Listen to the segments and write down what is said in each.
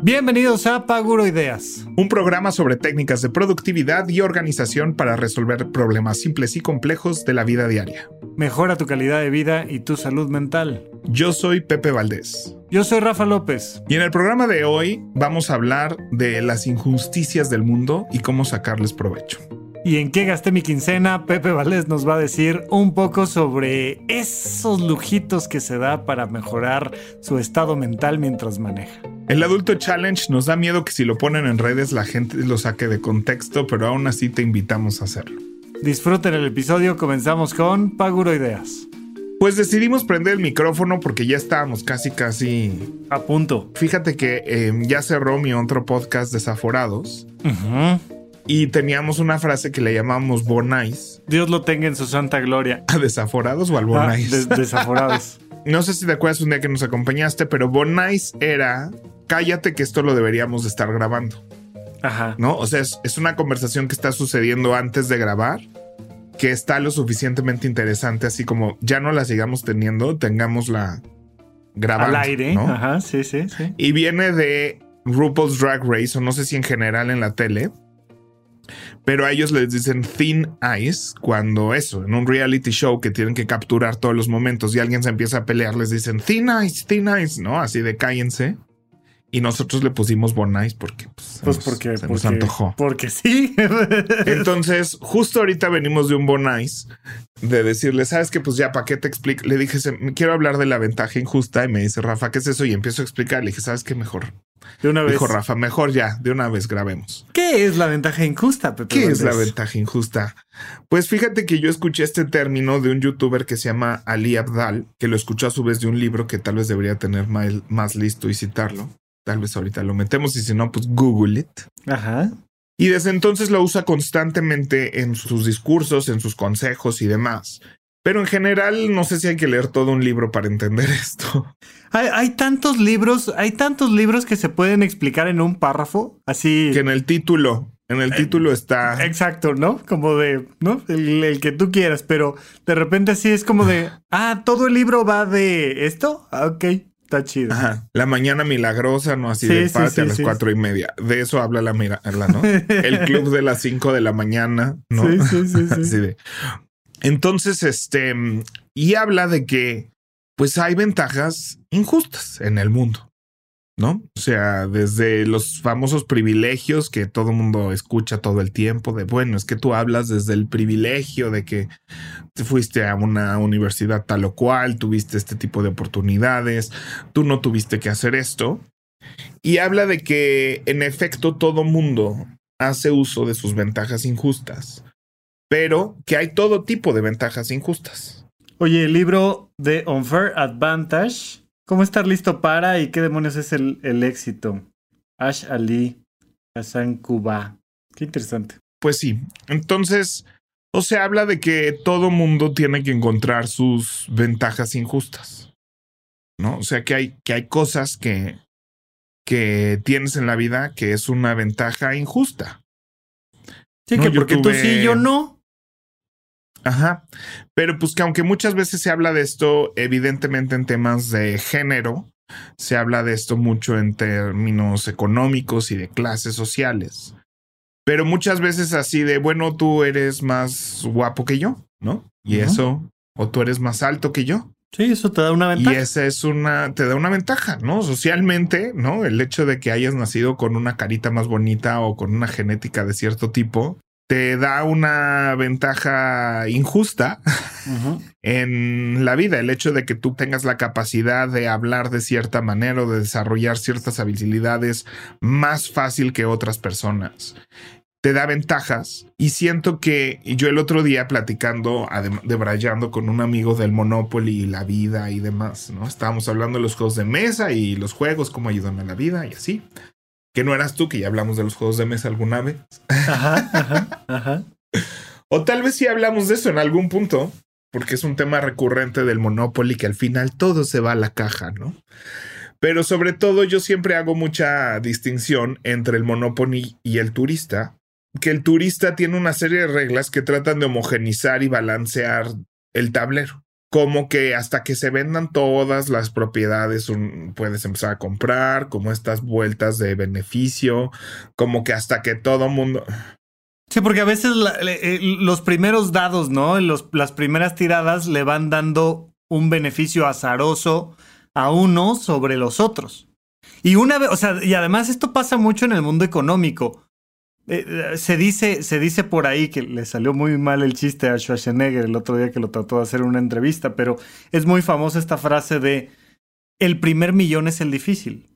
Bienvenidos a Paguro Ideas, un programa sobre técnicas de productividad y organización para resolver problemas simples y complejos de la vida diaria. Mejora tu calidad de vida y tu salud mental. Yo soy Pepe Valdés. Yo soy Rafa López. Y en el programa de hoy vamos a hablar de las injusticias del mundo y cómo sacarles provecho. ¿Y en qué gasté mi quincena? Pepe Valdés nos va a decir un poco sobre esos lujitos que se da para mejorar su estado mental mientras maneja. El adulto challenge nos da miedo que si lo ponen en redes la gente lo saque de contexto, pero aún así te invitamos a hacerlo. Disfruten el episodio, comenzamos con Paguro Ideas. Pues decidimos prender el micrófono porque ya estábamos casi, casi a punto. Fíjate que em, ya cerró mi otro podcast Desaforados. Y teníamos una frase que le llamamos Bonais. Dios lo tenga en su santa gloria. ¿A desaforados o al Bonais? Ah, desaforados. no sé si te acuerdas un día que nos acompañaste, pero Bonais era cállate que esto lo deberíamos de estar grabando. Ajá. ¿No? O sea, es, una conversación que está sucediendo antes de grabar, que está lo suficientemente interesante, así como ya no la sigamos teniendo, tengámosla grabando. Al aire. Ajá, sí, sí, sí. Y viene de RuPaul's Drag Race, o no sé si en general en la tele. Pero a ellos les dicen thin ice cuando eso, en un reality show que tienen que capturar todos los momentos y alguien se empieza a pelear, les dicen thin ice, thin ice, ¿no? Así de cállense. Y nosotros le pusimos Bonais porque pues, pues porque, se nos antojó. Porque sí. Entonces, justo ahorita venimos de un Bonais de decirle, ¿sabes qué? Pues ya, ¿para qué te explico? Le dije, quiero hablar de la ventaja injusta y me dice, Rafa, ¿qué es eso? Y empiezo a explicar. Le dije, ¿sabes qué? Mejor. De una vez. Dijo Rafa, mejor ya, de una vez grabemos. ¿Qué es la ventaja injusta, Pepe? ¿Qué es la ventaja injusta? Pues fíjate que yo escuché este término de un youtuber que se llama Ali Abdal, que lo escuchó a su vez de un libro que tal vez debería tener más listo y citarlo Tal vez ahorita lo metemos y si no, pues Google it. Ajá. Y desde entonces lo usa constantemente en sus discursos, en sus consejos y demás. Pero en general no sé si hay que leer todo un libro para entender esto. Hay, tantos libros, hay tantos libros que se pueden explicar en un párrafo, así. Que en el título, en el eh, título está. Exacto, ¿no? Como de, ¿no? El, el, que tú quieras, pero de repente así es como de, ah, todo el libro va de esto. Ah, ok. Está chido. Ajá. La mañana milagrosa, ¿no? Así de pate a las cuatro y media. De eso habla la mira, ¿no? El club de las cinco de la mañana, ¿no? Sí, sí, sí. Así de. Entonces, este, y habla de que, pues hay ventajas injustas en el mundo. ¿No? O sea, desde los famosos privilegios que todo mundo escucha todo el tiempo, de bueno, es que tú hablas desde el privilegio de que te fuiste a una universidad tal o cual, tuviste este tipo de oportunidades, tú no tuviste que hacer esto. Y habla de que en efecto todo mundo hace uso de sus ventajas injustas, pero que hay todo tipo de ventajas injustas. Oye, el libro de Unfair Advantage ¿Cómo estar listo para y qué demonios es el, el éxito? Ash Ali, Hassan Kuba. Qué interesante. Pues sí. Entonces, o se habla de que todo mundo tiene que encontrar sus ventajas injustas. ¿No? O sea que hay, que hay cosas que, que tienes en la vida que es una ventaja injusta. Sí, que porque tú sí y yo no. Ajá. Pero pues que aunque muchas veces se habla de esto, evidentemente en temas de género, se habla de esto mucho en términos económicos y de clases sociales. Pero muchas veces así de, bueno, tú eres más guapo que yo, ¿no? Y eso, o tú eres más alto que yo. Sí, eso te da una ventaja. Y esa es una, te da una ventaja, ¿no? Socialmente, ¿no? El hecho de que hayas nacido con una carita más bonita o con una genética de cierto tipo, te da una ventaja injusta en la vida. El hecho de que tú tengas la capacidad de hablar de cierta manera o de desarrollar ciertas habilidades más fácil que otras personas te da ventajas. Y siento que yo el otro día platicando, debrayando con un amigo del Monopoly y la vida y demás, ¿no? Estábamos hablando de los juegos de mesa y los juegos, cómo ayudan a la vida y así. Que no eras tú, que ya hablamos de los juegos de mesa alguna vez. Ajá, ajá, ajá. o tal vez sí hablamos de eso en algún punto, porque es un tema recurrente del Monopoly que al final todo se va a la caja, ¿no? Pero sobre todo yo siempre hago mucha distinción entre el Monopoly y el turista, que el turista tiene una serie de reglas que tratan de homogenizar y balancear el tablero. Como que hasta que se vendan todas las propiedades puedes empezar a comprar, como estas vueltas de beneficio, como que hasta que todo mundo... Sí, porque a veces eh, los primeros dados, ¿no? las primeras tiradas le van dando un beneficio azaroso a uno sobre los otros. Y una vez, o sea, y además esto pasa mucho en el mundo económico. Eh, se, dice, se dice por ahí que le salió muy mal el chiste a Schwarzenegger el otro día que lo trató de hacer en una entrevista, pero es muy famosa esta frase de el primer millón es el difícil.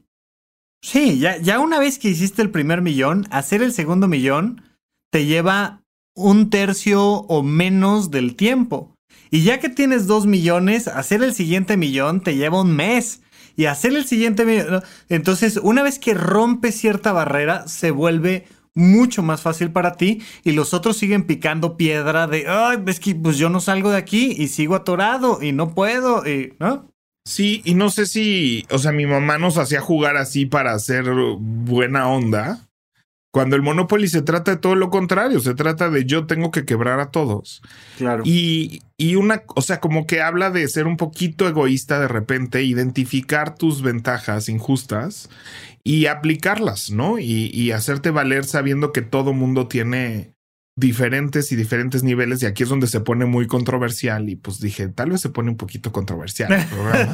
Sí, ya, ya una vez que hiciste el primer millón, hacer el segundo millón te lleva un tercio o menos del tiempo. Y ya que tienes dos millones, hacer el siguiente millón te lleva un mes. Y hacer el siguiente millón... Entonces, una vez que rompes cierta barrera, se vuelve mucho más fácil para ti y los otros siguen picando piedra de, ay, es que pues yo no salgo de aquí y sigo atorado y no puedo, y, ¿no? Sí, y no sé si, o sea, mi mamá nos hacía jugar así para hacer buena onda. Cuando el Monopoly se trata de todo lo contrario, se trata de yo tengo que quebrar a todos. Claro. Y, y una, o sea, como que habla de ser un poquito egoísta de repente, identificar tus ventajas injustas y aplicarlas, ¿no? Y, hacerte valer sabiendo que todo mundo tiene diferentes y diferentes niveles y aquí es donde se pone muy controversial y pues dije, tal vez se pone un poquito controversial el programa.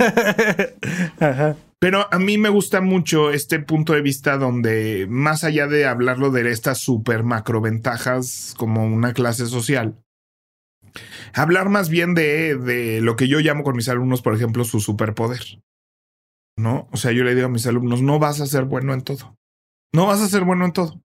Pero a mí me gusta mucho este punto de vista donde más allá de hablarlo de estas super macro ventajas como una clase social, hablar más bien de, de lo que yo llamo con mis alumnos, por ejemplo, su superpoder. ¿no? O sea, yo le digo a mis alumnos, no vas a ser bueno en todo. No vas a ser bueno en todo.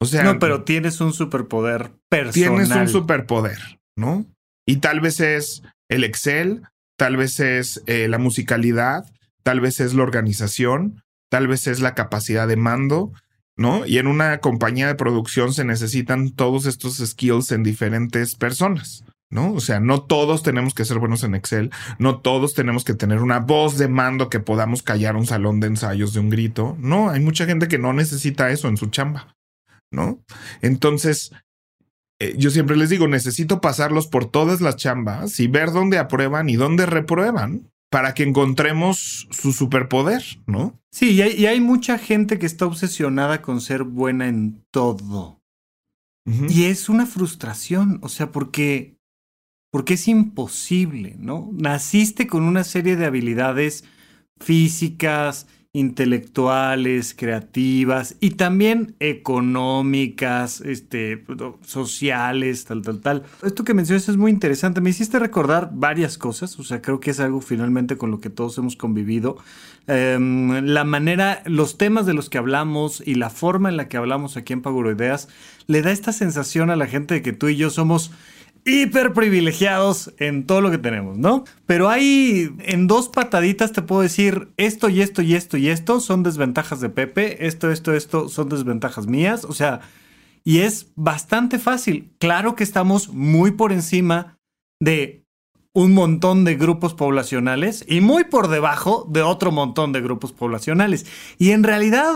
O sea, no, pero tienes un superpoder personal. Tienes un superpoder, ¿no? Y tal vez es el Excel, tal vez es eh, la musicalidad, tal vez es la organización, tal vez es la capacidad de mando, ¿no? Y en una compañía de producción se necesitan todos estos skills en diferentes personas. ¿no? O sea, no todos tenemos que ser buenos en Excel, no todos tenemos que tener una voz de mando que podamos callar un salón de ensayos de un grito. No, hay mucha gente que no necesita eso en su chamba, ¿no? Entonces, eh, yo siempre les digo, necesito pasarlos por todas las chambas y ver dónde aprueban y dónde reprueban para que encontremos su superpoder, ¿no? Sí, y hay, y hay mucha gente que está obsesionada con ser buena en todo. Y es una frustración, o sea, porque porque es imposible, ¿no? Naciste con una serie de habilidades físicas, intelectuales, creativas y también económicas, este, sociales, tal, tal, tal. Esto que mencionas es muy interesante. Me hiciste recordar varias cosas, o sea, creo que es algo finalmente con lo que todos hemos convivido. Em, la manera, los temas de los que hablamos y la forma en la que hablamos aquí en Paguroideas le da esta sensación a la gente de que tú y yo somos hiper privilegiados en todo lo que tenemos, ¿no? Pero hay en dos pataditas te puedo decir esto y esto y esto y esto son desventajas de Pepe, esto, esto, esto son desventajas mías, o sea, y es bastante fácil. Claro que estamos muy por encima de un montón de grupos poblacionales y muy por debajo de otro montón de grupos poblacionales. Y en realidad,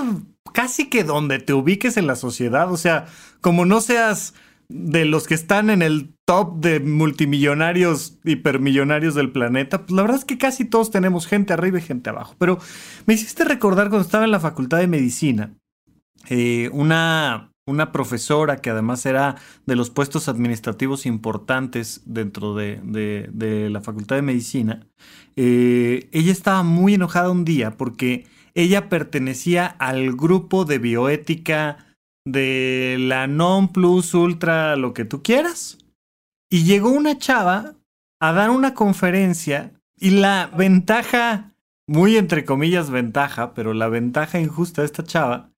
casi que donde te ubiques en la sociedad, o sea, como no seas de los que están en el top de multimillonarios, hipermillonarios del planeta, pues la verdad es que casi todos tenemos gente arriba y gente abajo. Pero me hiciste recordar cuando estaba en la Facultad de Medicina, eh, una, una profesora que además era de los puestos administrativos importantes dentro de, la Facultad de Medicina, eh, ella estaba muy enojada un día porque ella pertenecía al grupo de bioética de la non plus ultra lo que tú quieras. Y llegó una chava a dar una conferencia y la ventaja, muy entre comillas ventaja, pero la ventaja injusta de esta chava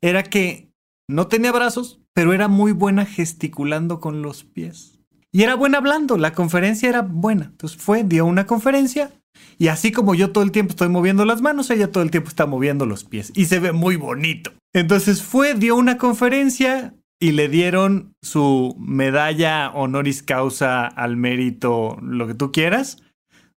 era que no tenía brazos, pero era muy buena gesticulando con los pies. Y era buena hablando, la conferencia era buena. Entonces fue, dio una conferencia y así como yo todo el tiempo estoy moviendo las manos, ella todo el tiempo está moviendo los pies y se ve muy bonito. Entonces fue, dio una conferencia y le dieron su medalla honoris causa al mérito, lo que tú quieras,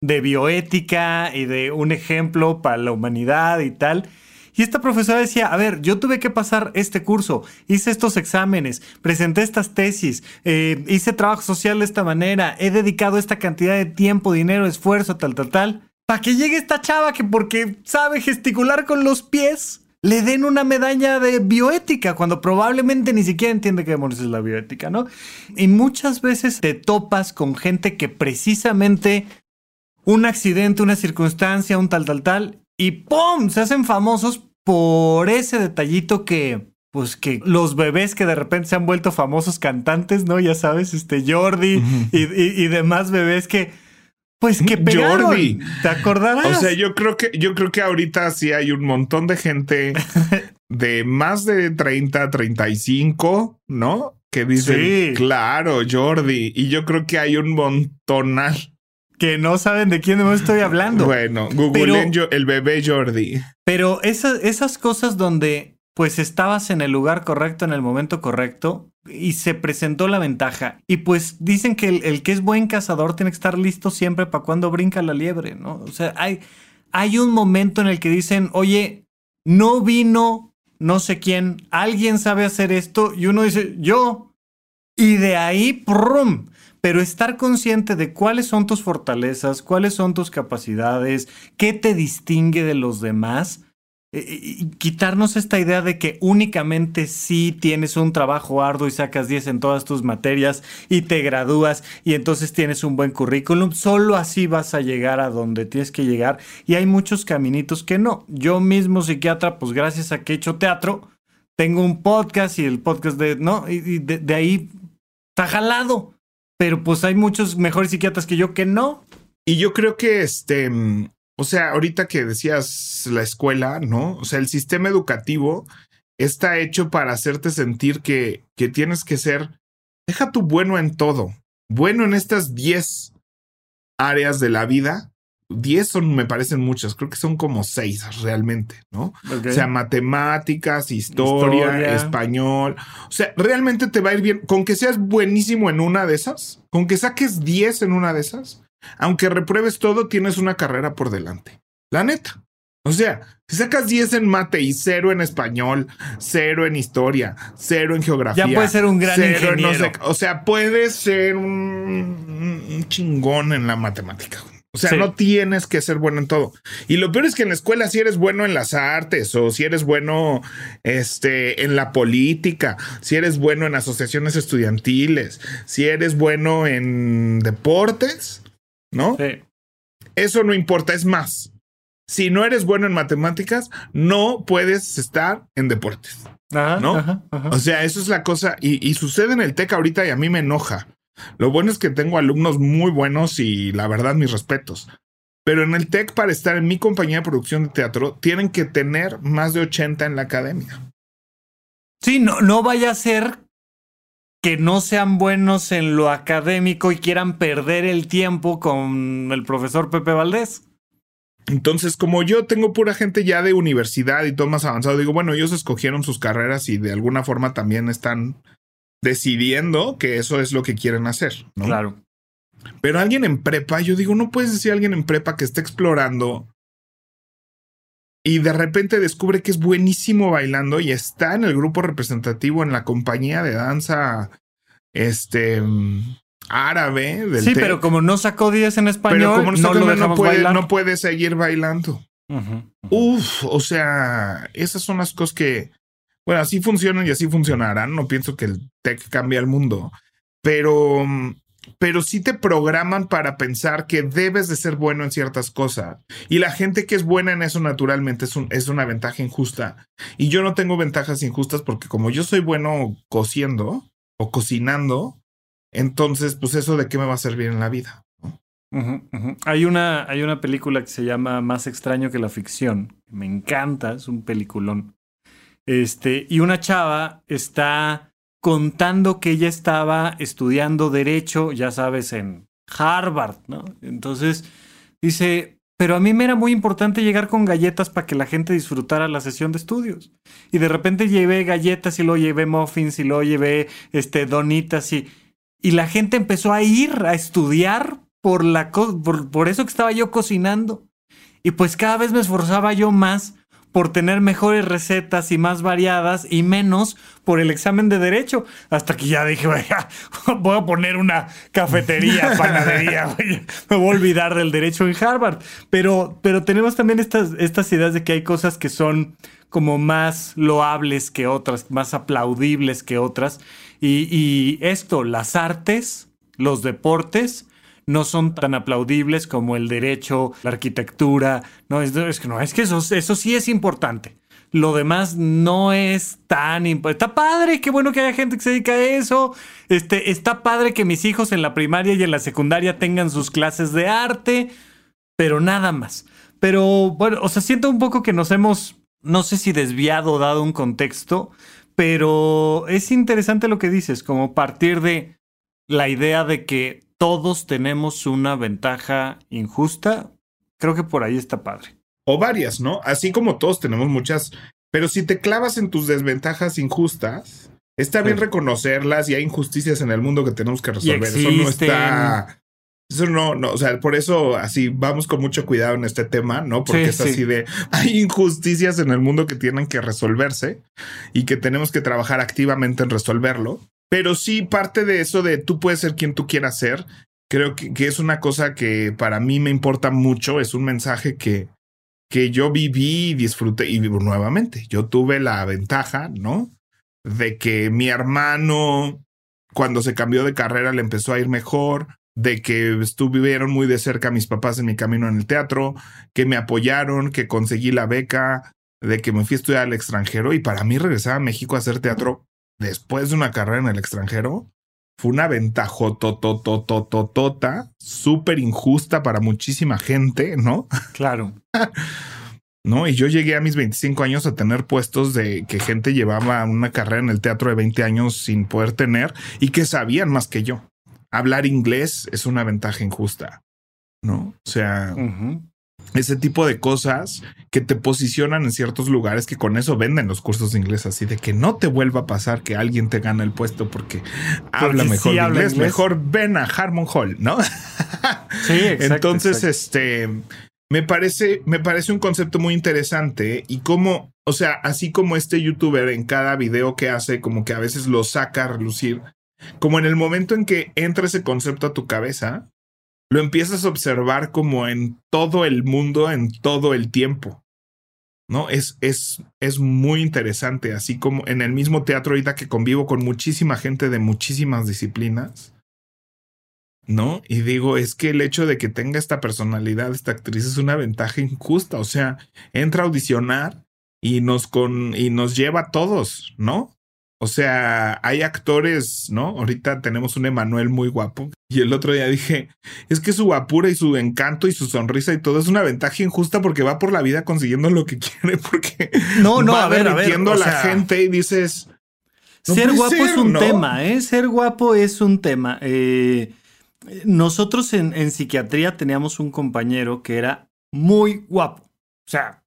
de bioética y de un ejemplo para la humanidad y tal. Y esta profesora decía, a ver, yo tuve que pasar este curso, hice estos exámenes, presenté estas tesis, eh, hice trabajo social de esta manera, he dedicado esta cantidad de tiempo, dinero, esfuerzo, tal, tal, tal, para que llegue esta chava que porque sabe gesticular con los pies, le den una medalla de bioética cuando probablemente ni siquiera entiende qué demonios es la bioética, ¿no? Y muchas veces te topas con gente que precisamente un accidente, una circunstancia, un tal, tal, tal, y ¡pum! Se hacen famosos por ese detallito que, pues que los bebés que de repente se han vuelto famosos cantantes, ¿no? Ya sabes, este Jordi y, demás bebés que, pues que pegaron. Jordi. ¿Te acordarás? O sea, yo creo que, yo creo que ahorita sí hay un montón de gente de más de 30, 35, ¿no? Que dicen, claro, Jordi. Y yo creo que hay un montonal que no saben de quién estoy hablando. Bueno, Google el bebé Jordi. Pero esas, esas cosas donde pues estabas en el lugar correcto en el momento correcto y se presentó la ventaja. Y pues dicen que el, que es buen cazador tiene que estar listo siempre para cuando brinca la liebre, ¿no? O sea, hay, hay un momento en el que dicen, oye, no vino no sé quién, alguien sabe hacer esto y uno dice, yo. Y de ahí, ¡prum! pero estar consciente de cuáles son tus fortalezas, cuáles son tus capacidades, qué te distingue de los demás. Eh, eh, y quitarnos esta idea de que únicamente si tienes un trabajo arduo y sacas 10 en todas tus materias y te gradúas y entonces tienes un buen currículum, solo así vas a llegar a donde tienes que llegar y hay muchos caminitos que no. Yo mismo psiquiatra, pues gracias a que he hecho teatro, tengo un podcast y el podcast de, ¿no? Y, de, de ahí está jalado pero pues hay muchos mejores psiquiatras que yo que no. Y yo creo que este, o sea, ahorita que decías la escuela, ¿no? O sea, el sistema educativo está hecho para hacerte sentir que, que tienes que ser, deja tu bueno en todo, bueno en estas 10 áreas de la vida 10 son, me parecen muchas, creo que son como 6 realmente, ¿no? O sea, matemáticas, historia, español. O sea, realmente te va a ir bien. Con que seas buenísimo en una de esas, con que saques 10 en una de esas, aunque repruebes todo, tienes una carrera por delante. La neta. O sea, si sacas 10 en mate y 0 en español, 0 en historia, 0 en geografía. Ya puedes ser un gran ingeniero. o sea, puedes ser un, un chingón en la matemática. O sea, no tienes que ser bueno en todo. Y lo peor es que en la escuela, si eres bueno en las artes o si eres bueno este, en la política, si eres bueno en asociaciones estudiantiles, si eres bueno en deportes, ¿no? Sí. Eso no importa, es más. Si no eres bueno en matemáticas, no puedes estar en deportes. ¿No? O sea, eso es la cosa. Y, y sucede en el TEC ahorita y a mí me enoja. Lo bueno es que tengo alumnos muy buenos y la verdad mis respetos. Pero en el TEC, para estar en mi compañía de producción de teatro, tienen que tener más de 80 en la academia. Sí, no, no vaya a ser que no sean buenos en lo académico y quieran perder el tiempo con el profesor Pepe Valdés. Entonces, como yo tengo pura gente ya de universidad y todo más avanzado, digo, bueno, ellos escogieron sus carreras y de alguna forma también están decidiendo que eso es lo que quieren hacer. ¿no? Claro. Pero alguien en prepa, yo digo, no puedes decir a alguien en prepa que está explorando y de repente descubre que es buenísimo bailando y está en el grupo representativo en la compañía de danza este árabe del Sí, pero como no sacó 10 en español, como no, lo no, puede, no puede seguir bailando. Uf, o sea, esas son las cosas que bueno, así funcionan y así funcionarán. No pienso que el tech cambie el mundo, pero, pero sí te programan para pensar que debes de ser bueno en ciertas cosas. Y la gente que es buena en eso naturalmente es, un, es una ventaja injusta. Y yo no tengo ventajas injustas porque como yo soy bueno cociendo o cocinando, entonces, pues eso de qué me va a servir en la vida. Hay, una, hay una película que se llama Más extraño que la ficción. Me encanta, es un peliculón. Este, y una chava está contando que ella estaba estudiando derecho, ya sabes, en Harvard, ¿no? Entonces dice, pero a mí me era muy importante llegar con galletas para que la gente disfrutara la sesión de estudios. Y de repente llevé galletas y luego llevé muffins y luego llevé este, donitas y, y la gente empezó a ir a estudiar por, la por, por eso que estaba yo cocinando. Y pues cada vez me esforzaba yo más por tener mejores recetas y más variadas y menos por el examen de derecho. Hasta que ya dije, voy a poner una cafetería, panadería, me voy a olvidar del derecho en Harvard. Pero, pero tenemos también estas, estas ideas de que hay cosas que son como más loables que otras, más aplaudibles que otras. Y, y esto, las artes, los deportes, no son tan aplaudibles como el derecho, la arquitectura. No, es, que no, es que eso, eso sí es importante. Lo demás no es tan importante. Está padre, qué bueno que haya gente que se dedica a eso. Este, está padre que mis hijos en la primaria y en la secundaria tengan sus clases de arte, pero nada más. Pero bueno, o sea, siento un poco que nos hemos, no sé si desviado, dado un contexto, pero es interesante lo que dices, como partir de la idea de que todos tenemos una ventaja injusta, creo que por ahí está padre. O varias, ¿no? Así como todos tenemos muchas, pero si te clavas en tus desventajas injustas, está bien reconocerlas y hay injusticias en el mundo que tenemos que resolver. Eso no está... Eso no, no, o sea, por eso así vamos con mucho cuidado en este tema, ¿no? Porque es así de, hay injusticias en el mundo que tienen que resolverse y que tenemos que trabajar activamente en resolverlo. Pero sí, parte de eso de tú puedes ser quien tú quieras ser, creo que, es una cosa que para mí me importa mucho, es un mensaje que, que yo viví y disfruté y vivo nuevamente. Yo tuve la ventaja, ¿no? De que mi hermano, cuando se cambió de carrera, le empezó a ir mejor, de que estuvieron muy de cerca mis papás en mi camino en el teatro, que me apoyaron, que conseguí la beca, de que me fui a estudiar al extranjero y para mí regresar a México a hacer teatro después de una carrera en el extranjero, fue una ventaja tototototota, súper injusta para muchísima gente, ¿no? Claro. ¿No? Y yo llegué a mis 25 años a tener puestos de que gente llevaba una carrera en el teatro de 20 años sin poder tener y que sabían más que yo. Hablar inglés es una ventaja injusta, ¿no? O sea, ese tipo de cosas que te posicionan en ciertos lugares que con eso venden los cursos de inglés así de que no te vuelva a pasar que alguien te gana el puesto porque, habla mejor inglés, mejor ven a Harmon Hall, ¿no? Sí, exacto, Entonces, este me parece me parece un concepto muy interesante y como, o sea, así como este youtuber en cada video que hace como que a veces lo saca a relucir, como en el momento en que entra ese concepto a tu cabeza, lo empiezas a observar como en todo el mundo, en todo el tiempo. ¿No? Es, es, es muy interesante, así como en el mismo teatro ahorita que convivo con muchísima gente de muchísimas disciplinas. ¿No? Y digo, es que el hecho de que tenga esta personalidad, esta actriz, es una ventaja injusta. O sea, entra a audicionar y nos, con, y nos lleva a todos, ¿no? O sea, hay actores, ¿no? Ahorita tenemos un Emanuel muy guapo. Y el otro día dije, es que su guapura y su encanto y su sonrisa y todo es una ventaja injusta porque va por la vida consiguiendo lo que quiere, porque no, no, a ver, a ver, a la gente y dices. ser guapo es un tema, ¿eh? Ser guapo es un tema. Eh, nosotros en, en psiquiatría teníamos un compañero que era muy guapo. O sea,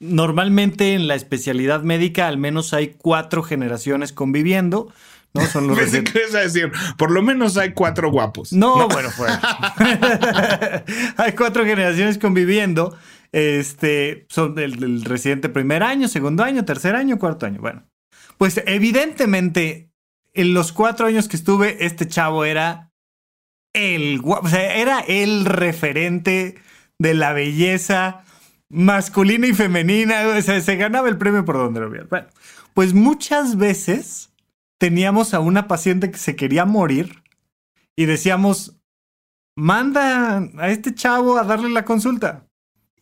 Normalmente en la especialidad médica al menos hay cuatro generaciones conviviendo. ¿no? Son los decir, por lo menos hay cuatro guapos. No, bueno, pues. hay cuatro generaciones conviviendo. Este, son del, residente primer año, segundo año, tercer año, cuarto año. Bueno, pues evidentemente en los cuatro años que estuve, este chavo era el guapo, o sea, era el referente de la belleza masculina y femenina, o sea, se ganaba el premio por donde lo vieran. Bueno, pues muchas veces teníamos a una paciente que se quería morir y decíamos, manda a este chavo a darle la consulta.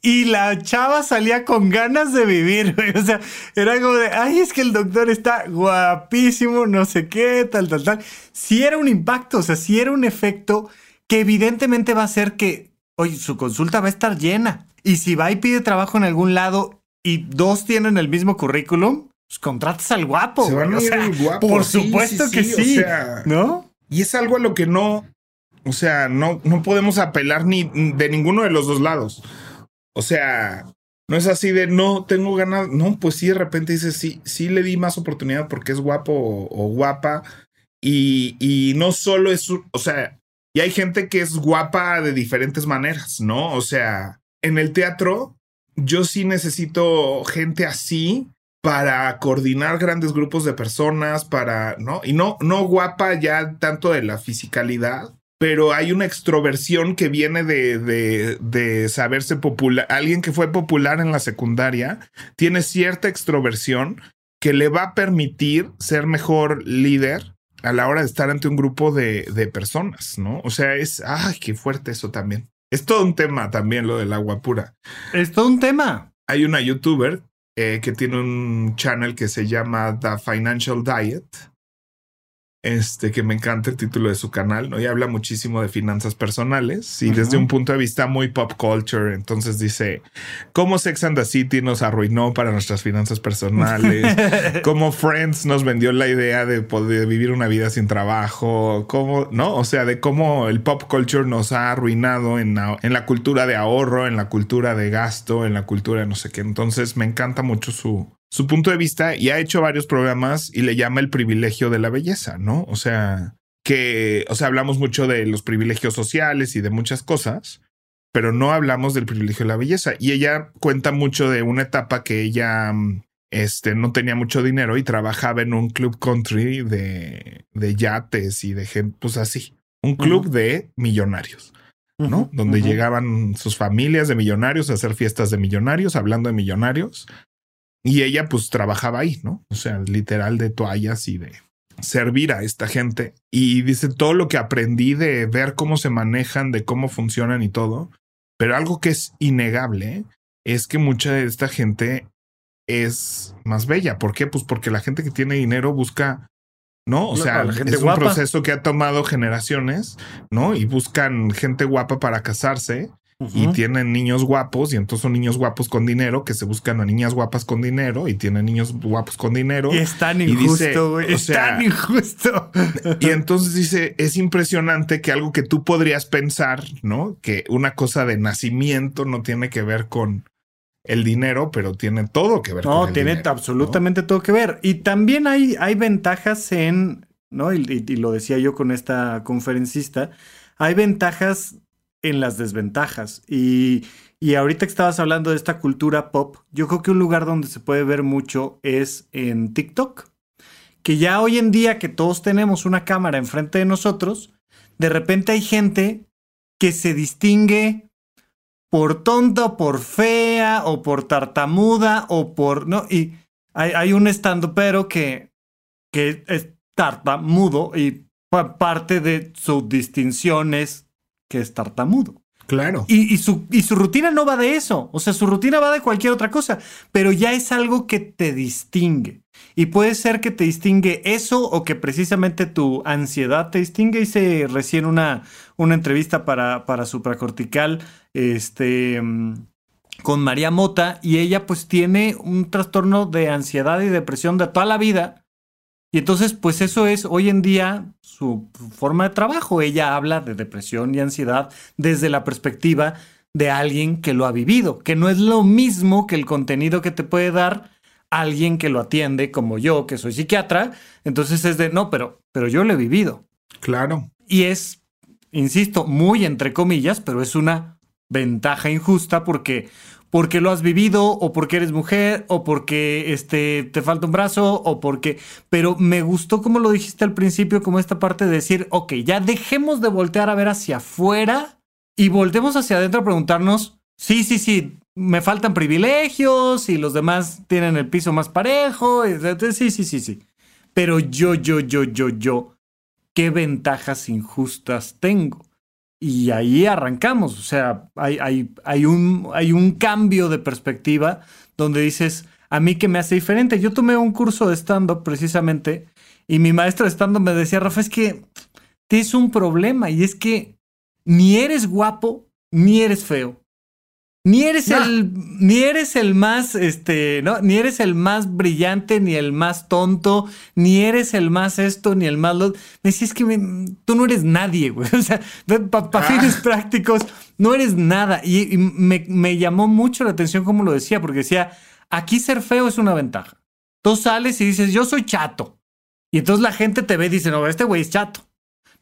Y la chava salía con ganas de vivir, O sea, era como de, ay, es que el doctor está guapísimo, no sé qué, tal, tal, tal. Si era un impacto, o sea, si era un efecto que evidentemente va a ser que, oye, su consulta va a estar llena. Y si va y pide trabajo en algún lado y dos tienen el mismo currículum, pues contratas al guapo. Se van a ir al guapo. Por Sí, supuesto sí, que sí, o sea, ¿No? Y es algo a lo que no, o sea, no, no podemos apelar ni de ninguno de los dos lados. O sea, no es así de no tengo ganas. No, pues sí, de repente dices sí, sí le di más oportunidad porque es guapo o, o guapa. Y, y no solo es, o sea, y hay gente que es guapa de diferentes maneras, ¿no? O sea, en el teatro, yo sí necesito gente así para coordinar grandes grupos de personas, para, ¿no? Y no, no guapa ya tanto de la fisicalidad, pero hay una extroversión que viene de, de, de saberse popular. Alguien que fue popular en la secundaria tiene cierta extroversión que le va a permitir ser mejor líder a la hora de estar ante un grupo de, de personas, ¿no? O sea, es, ay, qué fuerte eso también. Es todo un tema también lo del agua pura Es todo un tema. hay una youtuber eh, que tiene un channel que se llama The Financial Diet. Este que me encanta el título de su canal, ¿no? Y habla muchísimo de finanzas personales y desde un punto de vista muy pop culture. Entonces dice cómo Sex and the City nos arruinó para nuestras finanzas personales, cómo Friends nos vendió la idea de poder vivir una vida sin trabajo, cómo, ¿no? O sea, de cómo el pop culture nos ha arruinado en la, en la cultura de ahorro, en la cultura de gasto, en la cultura de no sé qué. Entonces me encanta mucho su, su punto de vista y ha hecho varios programas y le llama el privilegio de la belleza, ¿no? O sea, que, o sea, hablamos mucho de los privilegios sociales y de muchas cosas, pero no hablamos del privilegio de la belleza. Y ella cuenta mucho de una etapa que ella mm, este, no tenía mucho dinero y trabajaba en un club country de, de yates y de gente, pues así, un club de millonarios. ¿no? Donde llegaban sus familias de millonarios a hacer fiestas de millonarios, hablando de millonarios. Y ella pues trabajaba ahí, ¿no? O sea, literal de toallas y de servir a esta gente. Y dice todo lo que aprendí de ver cómo se manejan, de cómo funcionan y todo. Pero algo que es innegable es que mucha de esta gente es más bella. ¿Por qué? Pues porque la gente que tiene dinero busca, ¿no? O No, sea, la gente es un proceso que ha tomado generaciones, ¿no? Y buscan gente guapa para casarse y tienen niños guapos y entonces son niños guapos con dinero que se buscan a niñas guapas con dinero y tienen niños guapos con dinero. Y es tan injusto, güey. Es sea, tan injusto. Y entonces dice, es impresionante que algo que tú podrías pensar, ¿no? Que una cosa de nacimiento no tiene que ver con el dinero, pero tiene todo que ver con No, el tiene dinero, ¿no? absolutamente todo que ver. Y también hay, hay ventajas en, ¿no? Y, y- y lo decía yo con esta conferencista, hay ventajas en las desventajas. Y, y ahorita que estabas hablando de esta cultura pop, yo creo que un lugar donde se puede ver mucho es en TikTok. Que ya hoy en día que todos tenemos una cámara enfrente de nosotros, de repente hay gente que se distingue por tonta, por fea, o por tartamuda, o por. No, y hay, hay un estando pero que, que es tartamudo y pa- parte de su distinción es que es tartamudo. Claro. Y, y su, y su rutina no va de eso. O sea, su rutina va de cualquier otra cosa. Pero ya es algo que te distingue. Y puede ser que te distingue eso o que precisamente tu ansiedad te distingue. Hice recién una, una entrevista para, para Supracortical este, con María Mota y ella pues tiene un trastorno de ansiedad y depresión de toda la vida. Y entonces, pues eso es hoy en día su forma de trabajo. Ella habla de depresión y ansiedad desde la perspectiva de alguien que lo ha vivido, que no es lo mismo que el contenido que te puede dar alguien que lo atiende como yo, que soy psiquiatra. Entonces es de, no, pero, pero yo lo he vivido. Claro. Y es, insisto, muy entre comillas, pero es una ventaja injusta porque porque lo has vivido o porque eres mujer o porque este te falta un brazo o porque pero me gustó como lo dijiste al principio como esta parte de decir, ok, ya dejemos de voltear a ver hacia afuera y voltemos hacia adentro a preguntarnos, sí, sí, sí, me faltan privilegios y los demás tienen el piso más parejo, sí, sí, sí, sí. Pero yo, yo, yo, yo, yo, ¿qué ventajas injustas tengo? Y ahí arrancamos, o sea, hay, hay, hay, un, hay un cambio de perspectiva donde dices, a mí que me hace diferente. Yo tomé un curso de stand-up precisamente y mi maestro de stand-up me decía, Rafa, es que tienes un problema y es que ni eres guapo, ni eres feo. Ni eres el, ni eres el más, este, no, ni eres el más brillante, ni el más tonto, ni eres el más esto, ni el más lo. Me decís que tú no eres nadie, güey. O sea, para ah. fines prácticos, no eres nada. Y, me, me, llamó mucho la atención como lo decía, porque decía, aquí ser feo es una ventaja. Tú sales y dices, yo soy chato. Y entonces la gente te ve y dice, no, este güey es chato.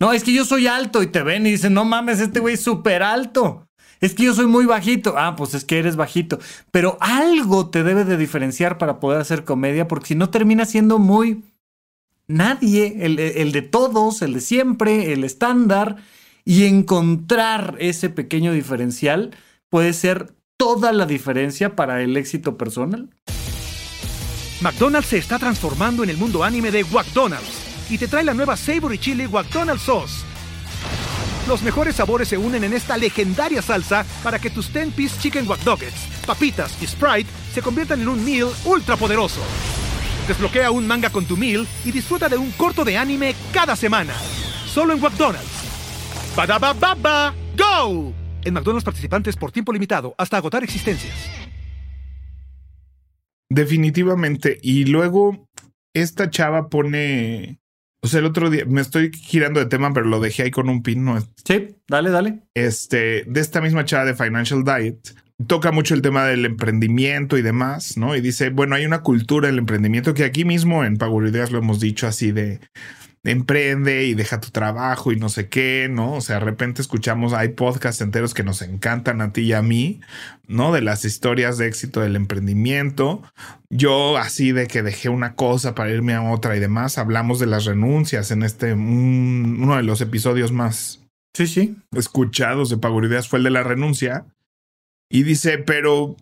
No, es que yo soy alto y te ven y dicen, no mames, este güey es súper alto. Es que yo soy muy bajito. Ah, pues es que eres bajito. Pero algo te debe de diferenciar para poder hacer comedia, porque si no termina siendo muy nadie, el, el de todos, el de siempre, el estándar. Y encontrar ese pequeño diferencial puede ser toda la diferencia para el éxito personal. McDonald's se está transformando en el mundo anime de McDonald's y te trae la nueva Savory Chili McDonald's Sauce los mejores sabores se unen en esta legendaria salsa para que tus 10-piece chicken wack papitas y Sprite se conviertan en un meal ultra poderoso. Desbloquea un manga con tu meal y disfruta de un corto de anime cada semana. Solo en McDonald's. baba ¡Go! En McDonald's participantes por tiempo limitado hasta agotar existencias. Definitivamente. Y luego esta chava pone o sea, el otro día me estoy girando de tema, pero lo dejé ahí con un pin. ¿no? Sí, dale, dale. Este, de esta misma chava de Financial Diet, toca mucho el tema del emprendimiento y demás, ¿no? Y dice, bueno, hay una cultura del emprendimiento que aquí mismo en Power Ideas lo hemos dicho así de emprende y deja tu trabajo y no sé qué, ¿no? O sea, de repente escuchamos, hay podcasts enteros que nos encantan a ti y a mí, ¿no? De las historias de éxito del emprendimiento. Yo así de que dejé una cosa para irme a otra y demás, hablamos de las renuncias en este, uno de los episodios más sí, sí. escuchados de Ideas fue el de la renuncia. Y dice, pero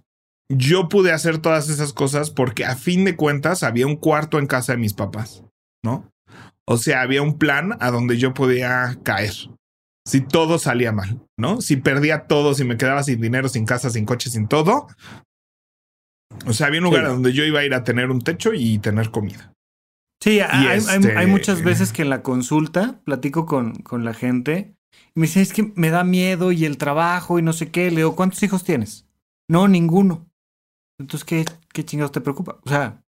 yo pude hacer todas esas cosas porque a fin de cuentas había un cuarto en casa de mis papás, ¿no? O sea, había un plan a donde yo podía caer. Si todo salía mal, ¿no? Si perdía todo, si me quedaba sin dinero, sin casa, sin coche, sin todo. O sea, había un lugar a donde yo iba a ir a tener un techo y tener comida. Sí, hay, este muchas veces que en la consulta platico con, con la gente y me dicen, es que me da miedo y el trabajo y no sé qué. Le digo, ¿cuántos hijos tienes? No, ninguno. Entonces, ¿qué, qué chingados te preocupa? O sea,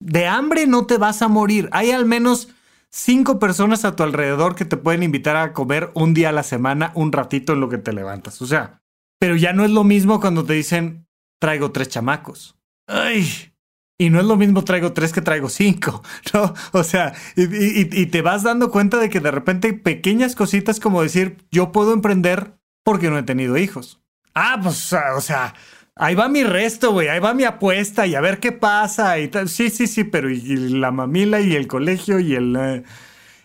de hambre no te vas a morir. Hay al menos cinco personas a tu alrededor que te pueden invitar a comer un día a la semana, un ratito en lo que te levantas. O sea, pero ya no es lo mismo cuando te dicen traigo tres chamacos. Ay. Y no es lo mismo traigo tres que traigo cinco, ¿no? O sea, y, te vas dando cuenta de que de repente pequeñas cositas como decir, yo puedo emprender porque no he tenido hijos. Ah, pues, o sea, ahí va mi resto, güey, ahí va mi apuesta y a ver qué pasa y tal. Sí, sí, sí, pero y, la mamila y el colegio y el... Eh,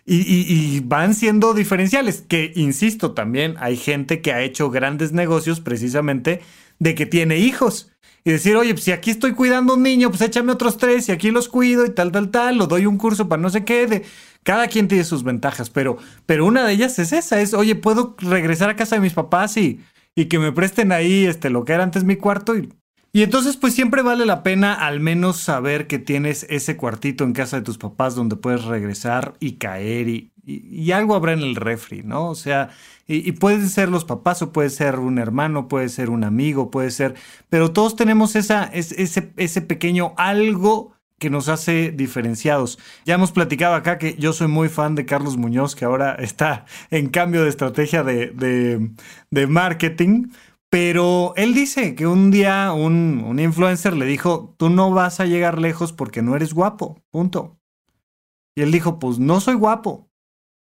y, van siendo diferenciales, que insisto, también hay gente que ha hecho grandes negocios precisamente de que tiene hijos. Y decir, oye, pues si aquí estoy cuidando a un niño, pues échame otros tres y aquí los cuido y tal, tal, tal, lo doy un curso para no sé qué. De... Cada quien tiene sus ventajas, pero, pero una de ellas es esa, es, oye, puedo regresar a casa de mis papás y, y que me presten ahí este, lo que era antes mi cuarto. Y, y entonces, pues siempre vale la pena al menos saber que tienes ese cuartito en casa de tus papás donde puedes regresar y caer y, y, algo habrá en el refri, ¿no? O sea, y, pueden ser los papás o puede ser un hermano, puede ser un amigo, puede ser, pero todos tenemos esa, ese, ese pequeño algo que nos hace diferenciados. Ya hemos platicado acá que yo soy muy fan de Carlos Muñoz, que ahora está en cambio de estrategia de, de, marketing, pero él dice que un día un, un, influencer le dijo, tú no vas a llegar lejos porque no eres guapo, punto. Y él dijo, pues no soy guapo,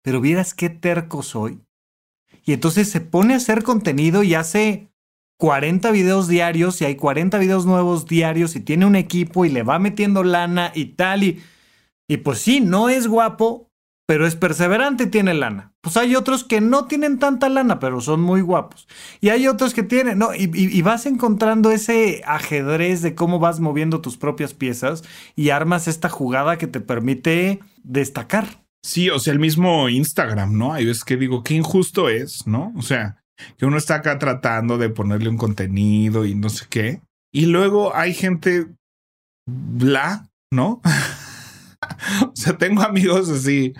pero vieras qué terco soy. Y entonces se pone a hacer contenido y hace 40 videos diarios y hay 40 videos nuevos diarios y tiene un equipo y le va metiendo lana y tal y, y pues sí, no es guapo, pero es perseverante y tiene lana. Pues hay otros que no tienen tanta lana, pero son muy guapos. Y hay otros que tienen, no, y, y, vas encontrando ese ajedrez de cómo vas moviendo tus propias piezas y armas esta jugada que te permite destacar. Sí, o sea, el mismo Instagram, ¿no? Hay veces que digo, qué injusto es, ¿no? O sea, que uno está acá tratando de ponerle un contenido y no sé qué. Y luego hay gente bla, ¿no? o sea, tengo amigos así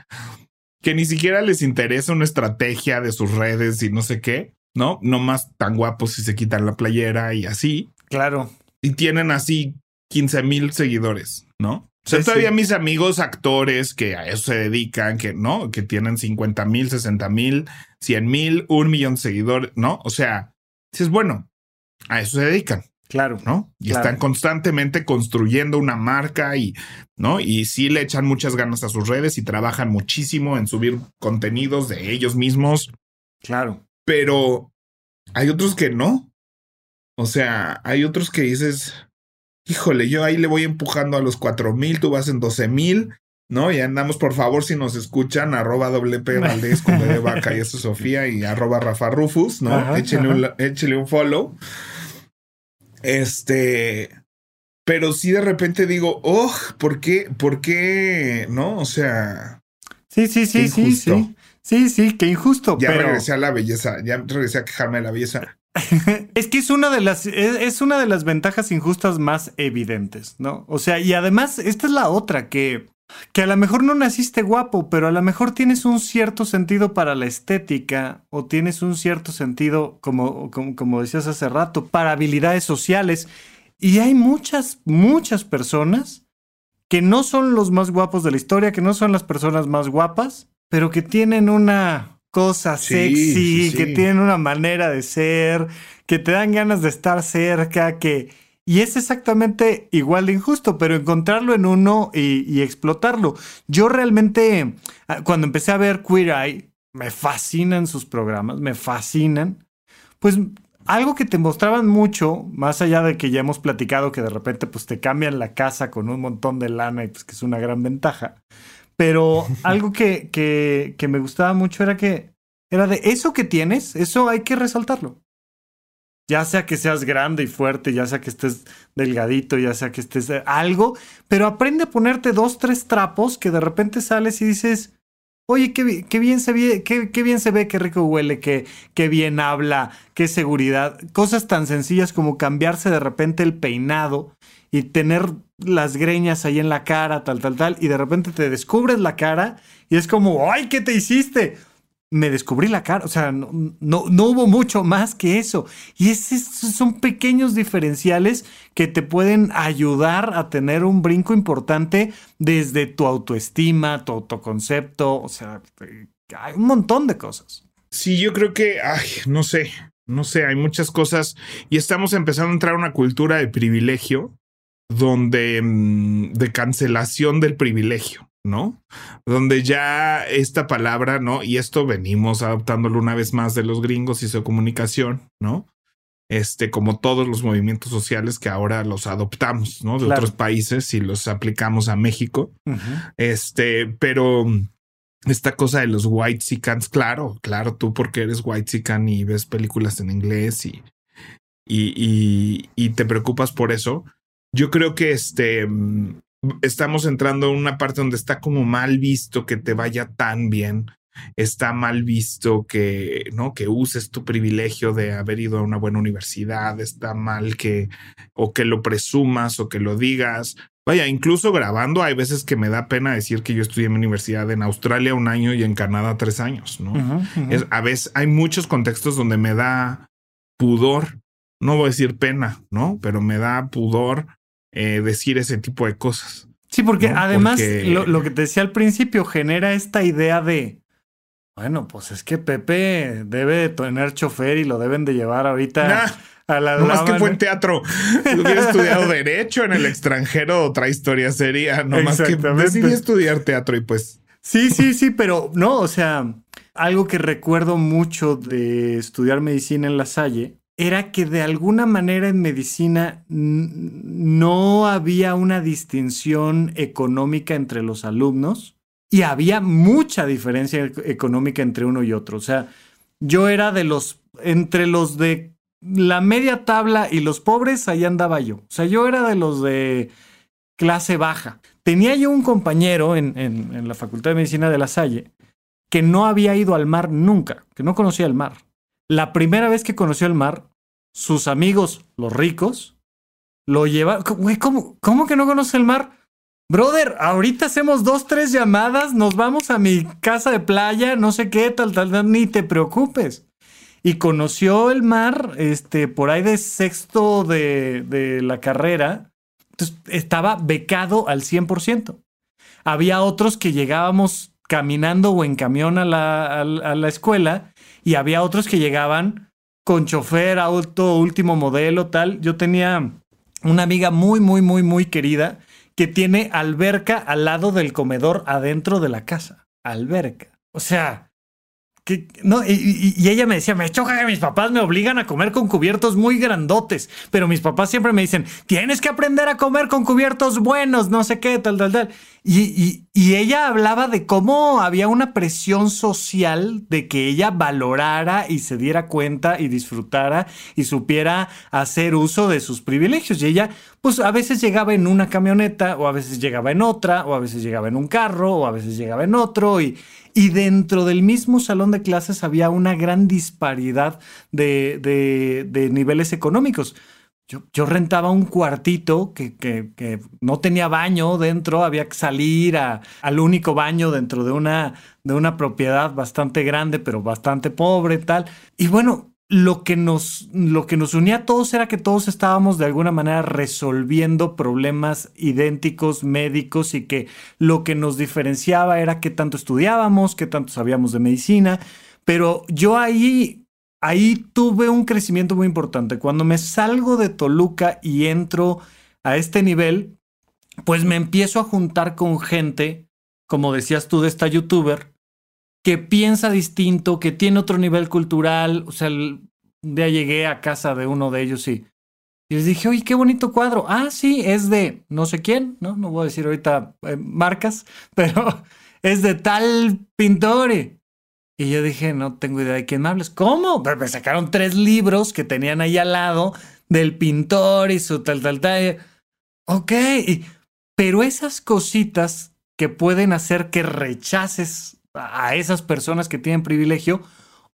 que ni siquiera les interesa una estrategia de sus redes y no sé qué, ¿no? No más tan guapos si se quitan la playera y así. Claro. Y tienen así 15 mil seguidores, ¿no? O sea, todavía mis amigos actores que a eso se dedican, que no, que tienen 50 mil, 60 mil, 100 mil, un millón de seguidores, ¿no? O sea, si es bueno, a eso se dedican. Claro. ¿No? Y están constantemente construyendo una marca y, ¿no? Y sí le echan muchas ganas a sus redes y trabajan muchísimo en subir contenidos de ellos mismos. Claro. Pero hay otros que no. O sea, hay otros que dices, híjole, yo ahí le voy empujando a los cuatro mil, tú vas en doce mil, ¿no? Y andamos, por favor, si nos escuchan, arroba WP Valdés con de vaca y eso Sofía y arroba Rafa Rufus, ¿no? échenle, Un, échenle un follow. Este, pero sí de repente digo, oh, ¿por qué? ¿Por qué? ¿No? O sea. Sí, sí, sí, sí, sí. Sí, sí, qué injusto. Ya regresé a la belleza, ya regresé a quejarme de la belleza. es que es una de las es, una de las ventajas injustas más evidentes, ¿no? O sea, y además esta es la otra que que a lo mejor no naciste guapo, pero a lo mejor tienes un cierto sentido para la estética o tienes un cierto sentido, como, como, decías hace rato, para habilidades sociales. Y hay muchas, muchas personas que no son los más guapos de la historia, que no son las personas más guapas, pero que tienen una cosa sexy, que tienen una manera de ser, que te dan ganas de estar cerca, que y es exactamente igual de injusto, pero encontrarlo en uno y, explotarlo. Yo realmente, ah, cuando empecé a ver Queer Eye, me fascinan sus programas, me fascinan. Pues algo que te mostraban mucho, más allá de que ya hemos platicado que de repente pues te cambian la casa con un montón de lana y pues que es una gran ventaja. Pero algo que, que, que me gustaba mucho era que era de eso que tienes, eso hay que resaltarlo. Ya sea que seas grande y fuerte, ya sea que estés delgadito, ya sea que estés algo, pero aprende a ponerte dos, tres trapos que de repente sales y dices, oye, qué, qué bien se ve, qué, qué, bien se ve, qué rico huele, qué, qué bien habla, qué seguridad. Cosas tan sencillas como cambiarse de repente el peinado y tener las greñas ahí en la cara, tal, tal, tal, y de repente te descubres la cara y es como, ay, ¿qué te hiciste? me descubrí la cara, o sea, no, no, hubo mucho más que eso. Y esos son pequeños diferenciales que te pueden ayudar a tener un brinco importante desde tu autoestima, tu autoconcepto, o sea, hay un montón de cosas. Sí, yo creo que, ay, no sé, no sé, hay muchas cosas y estamos empezando a entrar a una cultura de privilegio donde mm, de cancelación del privilegio. ¿no? Donde ya esta palabra, ¿no? Y esto venimos adoptándolo una vez más de los gringos y su comunicación, ¿no? Este, como todos los movimientos sociales que ahora los adoptamos, ¿no? De otros países y los aplicamos a México. Este, pero esta cosa de los white sicans, claro, claro, tú porque eres white sican y ves películas en inglés y, y, y, y te preocupas por eso. Yo creo que este, estamos entrando en una parte donde está como mal visto que te vaya tan bien. Está mal visto que, ¿no? Que uses tu privilegio de haber ido a una buena universidad. Está mal que, o que lo presumas o que lo digas. Vaya, incluso grabando, hay veces que me da pena decir que yo estudié en mi universidad en Australia un año y en Canadá tres años, ¿no? Es, a veces hay muchos contextos donde me da pudor, no voy a decir pena, ¿no? Pero me da pudor eh, decir ese tipo de cosas. Sí, porque además Lo, que te decía al principio genera esta idea de, bueno, pues es que Pepe debe de tener chofer y lo deben de llevar ahorita. a la no más que fue en teatro. Hubiera estudiado Derecho en el extranjero, otra historia sería. No más que decidí estudiar teatro y pues. Sí, sí, sí, pero no, o sea, algo que recuerdo mucho de estudiar medicina en La Salle era que de alguna manera en medicina no había una distinción económica entre los alumnos y había mucha diferencia económica entre uno y otro. O sea, yo era de los, entre los de la media tabla y los pobres, ahí andaba yo. O sea, yo era de los de clase baja. Tenía yo un compañero en, en la Facultad de Medicina de La Salle que no había ido al mar nunca, que no conocía el mar. La primera vez que conoció el mar, sus amigos, los ricos, lo llevaron. Güey, ¿cómo, ¿cómo que no conoce el mar? brother, ahorita hacemos dos, tres llamadas, nos vamos a mi casa de playa, no sé qué, tal, tal, tal, ni te preocupes. Y conoció el mar, este, por ahí de sexto de, de la carrera. Entonces, estaba becado al 100%. Había otros que llegábamos caminando o en camión a la, a la escuela y había otros que llegaban con chofer, auto, último modelo, tal. Yo tenía una amiga muy, muy, muy, muy querida que tiene alberca al lado del comedor adentro de la casa. Alberca. O sea, que, no, y, ella me decía, me choca que mis papás me obligan a comer con cubiertos muy grandotes, pero mis papás siempre me dicen, tienes que aprender a comer con cubiertos buenos, no sé qué, tal, tal, tal. Y, y ella hablaba de cómo había una presión social de que ella valorara y se diera cuenta y disfrutara y supiera hacer uso de sus privilegios. Y ella, pues a veces llegaba en una camioneta, o a veces llegaba en otra, o a veces llegaba en un carro, o a veces llegaba en otro, y, y dentro del mismo salón de clases había una gran disparidad de, niveles económicos. Yo, rentaba un cuartito que, no tenía baño dentro, había que salir al único baño dentro de una propiedad bastante grande, pero bastante pobre, tal. Y bueno, lo que nos, lo que nos unía a todos era que todos estábamos de alguna manera resolviendo problemas idénticos médicos y que lo que nos diferenciaba era qué tanto estudiábamos, qué tanto sabíamos de medicina. Pero yo ahí, ahí tuve un crecimiento muy importante. Cuando me salgo de Toluca y entro a este nivel, pues me empiezo a juntar con gente, como decías tú de esta youtuber, que piensa distinto, que tiene otro nivel cultural. O sea, un día llegué a casa de uno de ellos y, les dije, oye, qué bonito cuadro. Ah, sí, es de no sé quién, ¿no? No voy a decir ahorita eh, marcas, pero es de tal pintor. Y, yo dije, no tengo idea de quién me hables. ¿Cómo? Pero me sacaron tres libros que tenían ahí al lado del pintor y su tal, tal, tal. Ok, pero esas cositas que pueden hacer que rechaces a esas personas que tienen privilegio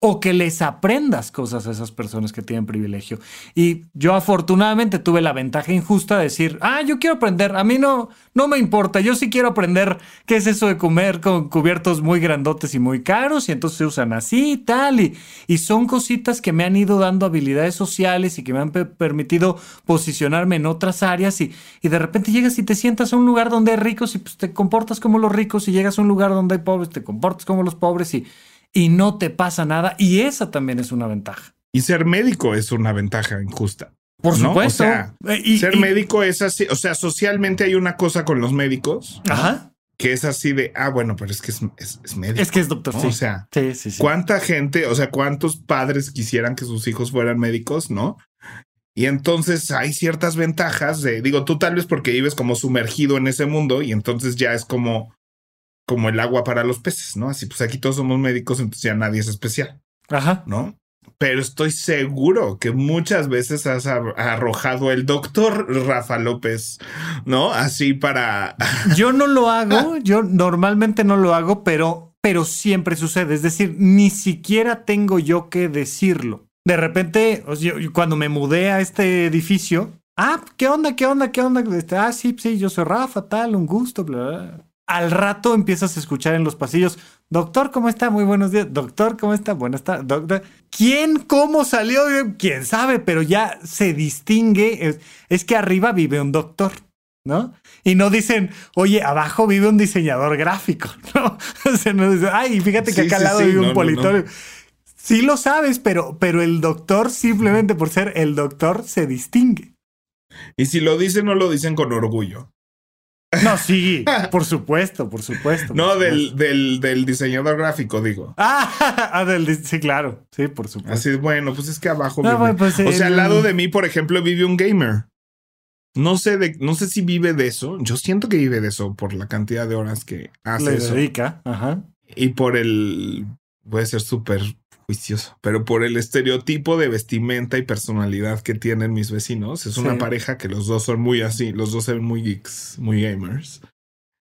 o que les aprendas cosas a esas personas que tienen privilegio. Y yo afortunadamente tuve la ventaja injusta de decir, ah, yo quiero aprender, a mí no, no me importa, yo sí quiero aprender qué es eso de comer con cubiertos muy grandotes y muy caros y entonces se usan así y tal. Y, y son cositas que me han ido dando habilidades sociales y que me han permitido posicionarme en otras áreas y, y de repente llegas y te sientas a un lugar donde hay ricos y pues te comportas como los ricos y llegas a un lugar donde hay pobres, te comportas como los pobres y y no te pasa nada. Y esa también es una ventaja. Y ser médico es una ventaja injusta. Por supuesto. O sea, eh, ser médico es así. O sea, socialmente hay una cosa con los médicos. Ajá. Que es así de, ah, bueno, pero es que es, es, médico. Es que es doctor. Sí. O sea, sí, sí, ¿cuánta gente, o sea, cuántos padres quisieran que sus hijos fueran médicos, no? Y entonces hay ciertas ventajas de, digo, tú tal vez porque vives como sumergido en ese mundo y entonces ya es como, como el agua para los peces, ¿no? Así pues aquí todos somos médicos, entonces ya nadie es especial. Ajá. ¿No? Pero estoy seguro que muchas veces has arrojado el doctor Rafa López, ¿no? Así para... Yo no lo hago, yo normalmente no lo hago, pero, pero siempre sucede. Es decir, ni siquiera tengo yo que decirlo. De repente, cuando me mudé a este edificio, ah, ¿qué onda? ¿Qué onda? ¿Qué onda? Este, ah, sí, sí, yo soy Rafa, tal, un gusto, bla, bla al rato empiezas a escuchar en los pasillos, doctor, ¿cómo está? Muy buenos días. Doctor, ¿cómo está? Buenas tardes. Doctor. ¿Quién, cómo salió? ¿Quién sabe? Pero ya se distingue. Es, que arriba vive un doctor, ¿no? Y no dicen, oye, abajo vive un diseñador gráfico, ¿no? O sea, no dicen, ay, fíjate que acá al lado vive un politólogo. Sí lo sabes, pero, pero el doctor, simplemente por ser el doctor, se distingue. Y si lo dicen, no lo dicen con orgullo. No, sí, por supuesto, por supuesto. no, Del, del, del, diseñador gráfico, digo. Ah, ah del, sí, claro, sí, por supuesto. Así, bueno, pues es que abajo. vive. Pues o sea, al lado de mí, por ejemplo, vive un gamer. No sé, de, no sé si vive de eso. Yo siento que vive de eso por la cantidad de horas que hace. Le dedica, ajá. Y por el. Puede ser súper pero por el estereotipo de vestimenta y personalidad que tienen mis vecinos, es una pareja que los dos son muy así, los dos son muy geeks, muy gamers.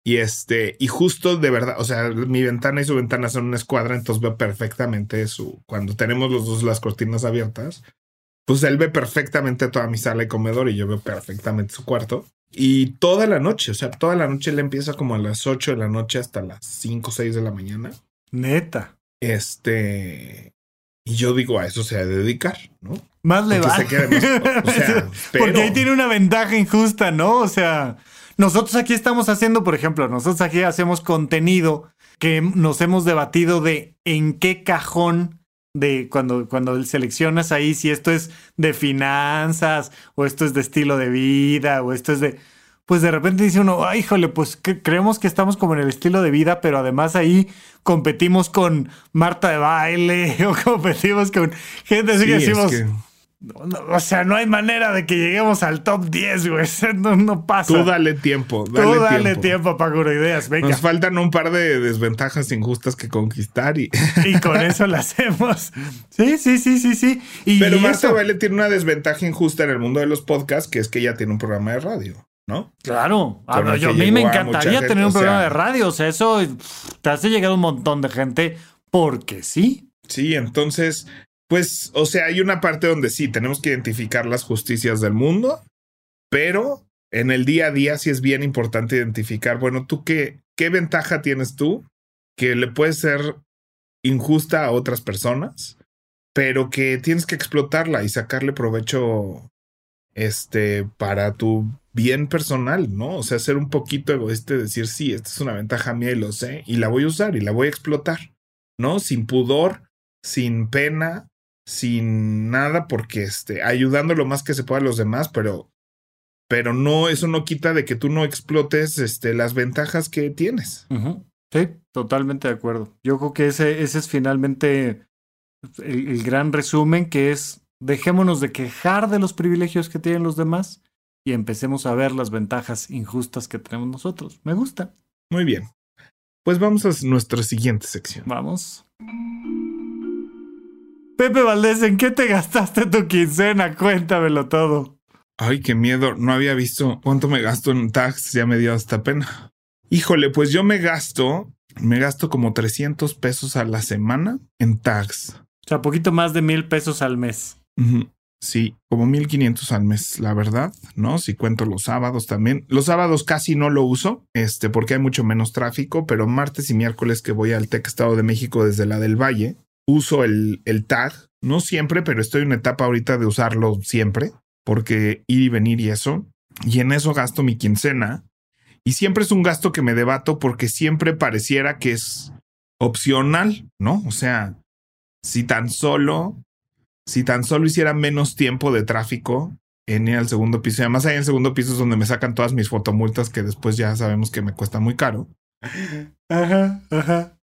Y este, y justo de verdad, o sea, mi ventana y su ventana son una escuadra, entonces veo perfectamente su, cuando tenemos los dos las cortinas abiertas, pues él ve perfectamente toda mi sala y comedor y yo veo perfectamente su cuarto. Y toda la noche, o sea, toda la noche él empieza como a las 8 de la noche hasta las 5 o 6 de la mañana. Neta. Este. Y yo digo, a eso se ha de dedicar, ¿no? Más le va. O sea, Porque ahí tiene una ventaja injusta, ¿no? O sea, nosotros aquí estamos haciendo, por ejemplo, nosotros aquí hacemos contenido que nos hemos debatido de en qué cajón de cuando, cuando seleccionas ahí si esto es de finanzas o esto es de estilo de vida o esto es de... Pues de repente dice uno, ay, híjole, pues creemos que estamos como en el estilo de vida, pero además ahí competimos con Marta de baile o competimos con gente así que decimos, o sea, no hay manera de que lleguemos al top 10, güey. No, pasa. Tú dale tiempo. Dale Tú dale tiempo, tiempo Ideas. Venga. Nos faltan un par de desventajas injustas que conquistar y. Y con eso lo hacemos. Sí, sí, sí, sí, sí. Y Pero Marta Baile tiene una desventaja injusta en el mundo de los podcasts, que es que ella tiene un programa de radio. ¿No? Claro. A, yo, a mí me encantaría tener un programa de radio. O sea, eso te hace llegar un montón de gente porque sí. Sí, entonces pues, o sea, hay una parte donde sí, tenemos que identificar las justicias del mundo, pero en el día a día sí es bien importante identificar, bueno, tú qué, qué ventaja tienes tú que le puede ser injusta a otras personas, pero que tienes que explotarla y sacarle provecho este para tu bien personal, ¿no? O sea, ser un poquito egoísta y decir, sí, esta es una ventaja mía y lo sé, y la voy a usar y la voy a explotar, ¿no? Sin pudor, sin pena, sin nada, porque este, ayudando lo más que se pueda a los demás, pero, pero no, eso no quita de que tú no explotes este, las ventajas que tienes. Sí, totalmente de acuerdo. Yo creo que ese, ese es finalmente el, gran resumen, que es dejémonos de quejar de los privilegios que tienen los demás y empecemos a ver las ventajas injustas que tenemos nosotros. Me gusta. Muy bien. Pues vamos a nuestra siguiente sección. Vamos. Pepe Valdés, ¿en qué te gastaste tu quincena? Cuéntamelo todo. Ay, qué miedo. No había visto cuánto me gasto en tax. Ya me dio hasta pena. Híjole, pues yo me gasto, me gasto como 300 pesos a la semana en tax. O sea, poquito más de mil pesos al mes. Sí, como 1500 al mes, la verdad, ¿no? Si cuento los sábados también. Los sábados casi no lo uso, este, porque hay mucho menos tráfico, pero martes y miércoles que voy al TEC Estado de México desde la del Valle, uso el, el tag, no siempre, pero estoy en una etapa ahorita de usarlo siempre, porque ir y venir y eso, y en eso gasto mi quincena, y siempre es un gasto que me debato porque siempre pareciera que es opcional, ¿no? O sea, si tan solo, si tan solo hiciera menos tiempo de tráfico en ir al segundo piso, y además ahí en el segundo piso es donde me sacan todas mis fotomultas que después ya sabemos que me cuesta muy caro. Ajá, ajá.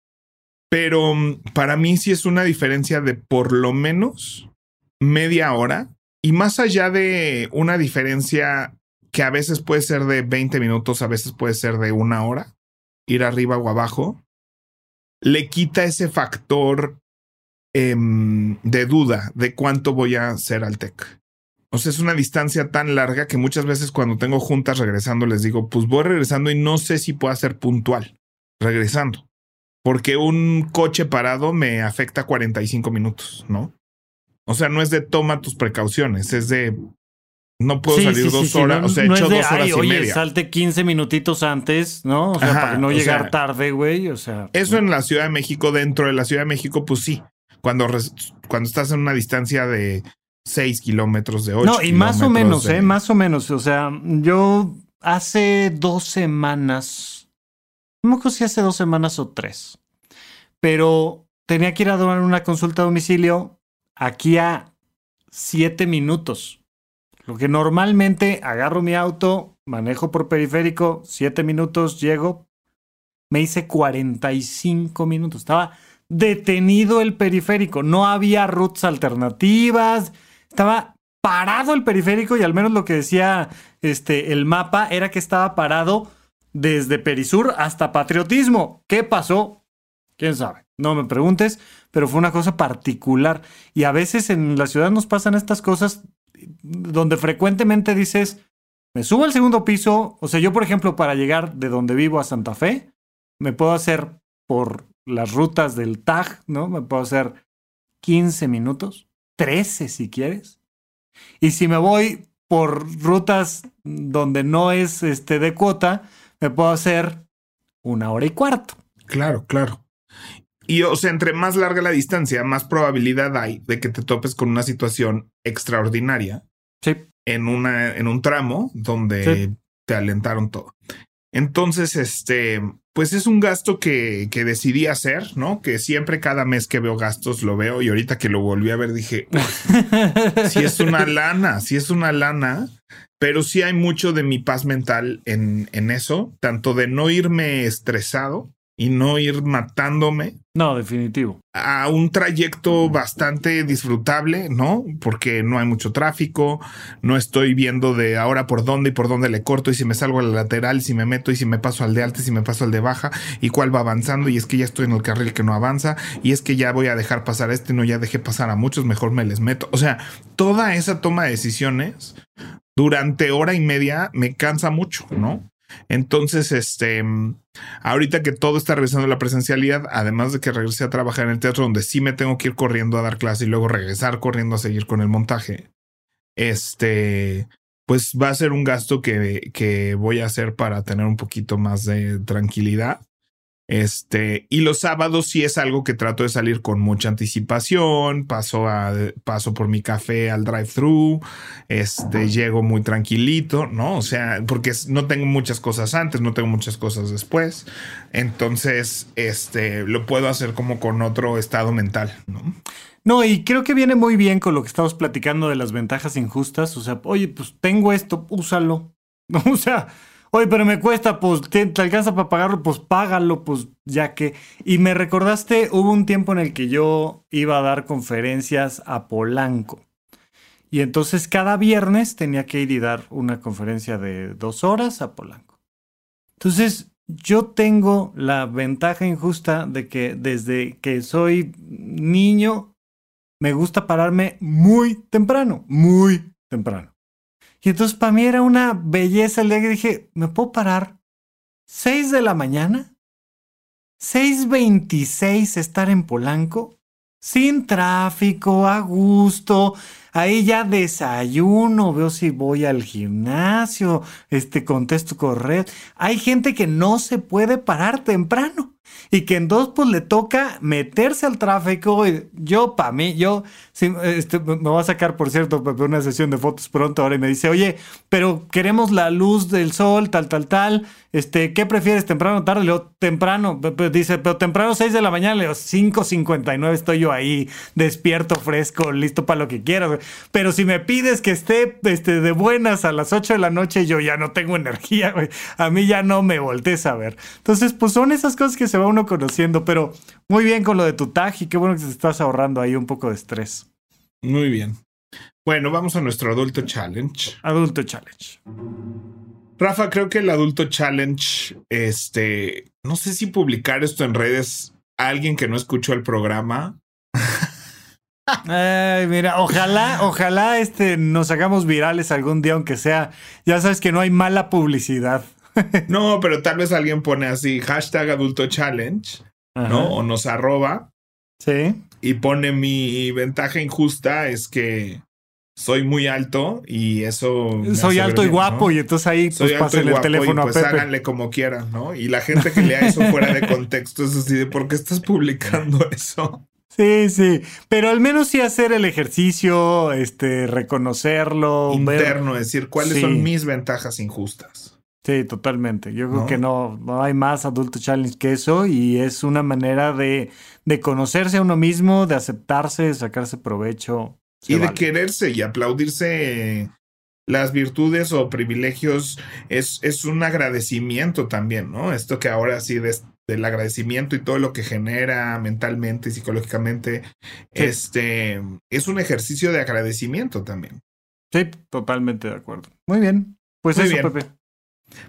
Pero mm, para mí sí es una diferencia de por lo menos media hora. Y más allá de una diferencia que a veces puede ser de 20 minutos, a veces puede ser de una hora, ir arriba o abajo, le quita ese factor em, de duda de cuánto voy a hacer al TEC. O sea, es una distancia tan larga que muchas veces cuando tengo juntas regresando les digo, pues voy regresando y no sé si puedo ser puntual regresando porque un coche parado me afecta 45 minutos, ¿no? O sea, no es de toma tus precauciones, es de no puedo salir dos horas, o sea, he hecho dos horas y oye, salte 15 minutitos antes, ¿no? O sea, para no llegar tarde, güey, o sea. Eso en la Ciudad de México, dentro de la Ciudad de México, pues sí. Cuando, cuando estás en una distancia de 6 kilómetros de 8 No, y más o menos, ¿eh? Más o menos. O sea, yo hace dos semanas no me acuerdo si hace dos semanas o tres. Pero tenía que ir a dar una consulta a domicilio aquí a siete minutos. Lo que normalmente agarro mi auto, manejo por periférico, siete minutos, llego. Me hice 45 minutos. Estaba detenido el periférico. No había rutas alternativas. Estaba parado el periférico y al menos lo que decía este, el mapa era que estaba parado desde Perisur hasta Patriotismo. ¿Qué pasó? ¿Quién sabe? No me preguntes, pero fue una cosa particular. Y a veces en la ciudad nos pasan estas cosas donde frecuentemente dices, me subo al segundo piso. O sea, yo, por ejemplo, para llegar de donde vivo a Santa Fe, me puedo hacer por las rutas del TAG, ¿no? Me puedo hacer 15 minutos, 13 si quieres. Y si me voy por rutas donde no es este de cuota, me puedo hacer una hora y cuarto. Claro, claro. Y o sea, entre más larga la distancia, más probabilidad hay de que te topes con una situación extraordinaria. Sí. En, una, en un tramo donde te alentaron todo. Entonces, este, pues es un gasto que, que decidí hacer, ¿no? Que siempre cada mes que veo gastos lo veo y ahorita que lo volví a ver dije, si es una lana, si es una lana, pero sí hay mucho de mi paz mental en, en eso, tanto de no irme estresado y no ir matándome. No, definitivo. A un trayecto bastante disfrutable, ¿no? Porque no hay mucho tráfico, no estoy viendo de ahora por dónde y por dónde le corto y si me salgo a la lateral, si me meto y si me paso al de alta, si me paso al de baja y cuál va avanzando y es que ya estoy en el carril que no avanza y es que ya voy a dejar pasar este, no ya dejé pasar a muchos, mejor me les meto. O sea, toda esa toma de decisiones durante hora y media me cansa mucho, ¿no? Entonces, este, ahorita que todo está regresando a la presencialidad, además de que regresé a trabajar en el teatro, donde sí me tengo que ir corriendo a dar clase y luego regresar corriendo a seguir con el montaje, este, pues va a ser un gasto que, que voy a hacer para tener un poquito más de tranquilidad. Este, y los sábados sí es algo que trato de salir con mucha anticipación, paso, a, paso por mi café al drive-thru, este, llego muy tranquilito, ¿no? O sea, porque no tengo muchas cosas antes, no tengo muchas cosas después, entonces, este, lo puedo hacer como con otro estado mental, ¿no? No, y creo que viene muy bien con lo que estamos platicando de las ventajas injustas, o sea, oye, pues tengo esto, úsalo. O sea Oye, pero me cuesta, pues, ¿te, alcanza para pagarlo? Pues págalo, pues, ya que. Y me recordaste, hubo un tiempo en el que yo iba a dar conferencias a Polanco. Y entonces cada viernes tenía que ir y dar una conferencia de dos horas a Polanco. Entonces, yo tengo la ventaja injusta de que desde que soy niño me gusta pararme muy temprano, muy temprano. Y entonces para mí era una belleza el día que dije, ¿me puedo parar? ¿6 de la mañana? ¿6.26 estar en Polanco? Sin tráfico, a gusto. Ahí ya desayuno, veo si voy al gimnasio, este contesto correo. Hay gente que no se puede parar temprano y que en dos pues le toca meterse al tráfico. Y yo, para mí, yo este, me voy a sacar, por cierto, una sesión de fotos pronto ahora y me dice, oye, pero queremos la luz del sol, tal, tal, tal. Este, ¿qué prefieres, temprano o tarde? Le digo, temprano. Dice, pero temprano 6 de la mañana. Le digo, 5.59 estoy yo ahí, despierto, fresco, listo para lo que quieras. Pero si me pides que esté este, de buenas a las 8 de la noche, yo ya no tengo energía, A mí ya no me voltees a ver. Entonces, pues son esas cosas que se va uno conociendo, pero muy bien con lo de tu tag y qué bueno que te estás ahorrando ahí un poco de estrés. Muy bien. Bueno, vamos a nuestro adulto challenge. Adulto challenge. Rafa, creo que el adulto challenge, este, no sé si publicar esto en redes a alguien que no escuchó el programa. Ay, mira, ojalá, ojalá este nos hagamos virales algún día, aunque sea, ya sabes que no hay mala publicidad. no, pero tal vez alguien pone así, hashtag adulto challenge, ¿no? O nos arroba. Sí. Y pone mi ventaja injusta es que soy muy alto y eso. Soy alto y guapo, y entonces ahí pues pasen el teléfono pues, háganle como quieran, ¿no? Y la gente que lea eso fuera de contexto es así de ¿por qué estás publicando eso? Sí, sí, pero al menos sí hacer el ejercicio, este, reconocerlo. Interno, decir cuáles son mis ventajas injustas. Sí, totalmente. Yo creo que no, no hay más adulto challenge que eso y es una manera de, de conocerse a uno mismo, de aceptarse, de sacarse provecho y de quererse y aplaudirse las virtudes o privilegios es, es un agradecimiento también, ¿no? Esto que ahora sí del agradecimiento y todo lo que genera mentalmente y psicológicamente, este es un ejercicio de agradecimiento también. Sí, totalmente de acuerdo. Muy bien. Pues eso, Pepe.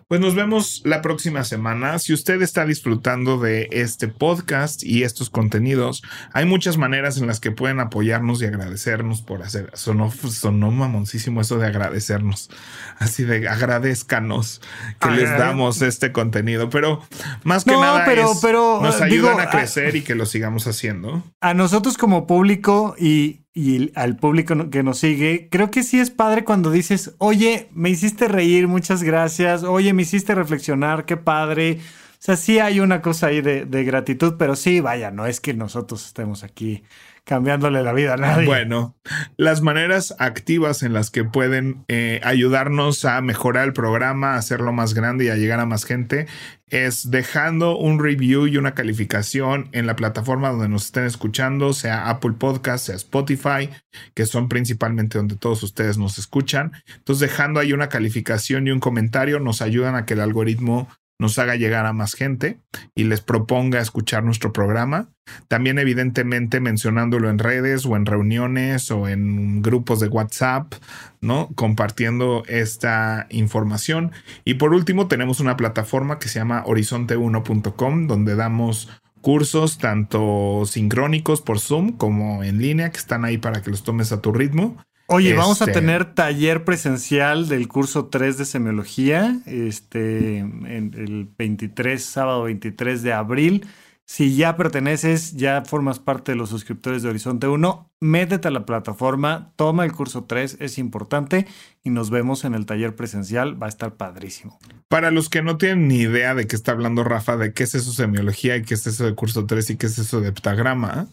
Pues nos vemos la próxima semana. Si usted está disfrutando de este podcast y estos contenidos, hay muchas maneras en las que pueden apoyarnos y agradecernos por hacer. Sonó, sonó mamoncísimo eso de agradecernos. Así de agradezcanos que les damos este contenido. Pero más que nada, pero, es, pero, nos ayudan a crecer y que lo sigamos haciendo. A nosotros como público y y al público que nos sigue, creo que sí es padre cuando dices, oye, me hiciste reír, muchas gracias, oye, me hiciste reflexionar, qué padre. O sea, sí hay una cosa ahí de, de gratitud, pero sí, vaya, no es que nosotros estemos aquí cambiándole la vida a nadie. Bueno, las maneras activas en las que pueden eh, ayudarnos a mejorar el programa, a hacerlo más grande y a llegar a más gente es dejando un review y una calificación en la plataforma donde nos estén escuchando, sea Apple Podcast, sea Spotify, que son principalmente donde todos ustedes nos escuchan. Entonces, dejando ahí una calificación y un comentario nos ayudan a que el algoritmo nos haga llegar a más gente y les proponga escuchar nuestro programa. También evidentemente mencionándolo en redes o en reuniones o en grupos de WhatsApp, ¿no? Compartiendo esta información. Y por último tenemos una plataforma que se llama horizonte1.com donde damos cursos tanto sincrónicos por Zoom como en línea que están ahí para que los tomes a tu ritmo. Oye, vamos a este, tener taller presencial del curso 3 de semiología, este, en el 23, sábado 23 de abril. Si ya perteneces, ya formas parte de los suscriptores de Horizonte 1, métete a la plataforma, toma el curso 3, es importante y nos vemos en el taller presencial, va a estar padrísimo. Para los que no tienen ni idea de qué está hablando Rafa, de qué es eso semiología y qué es eso de curso 3 y qué es eso de heptagrama,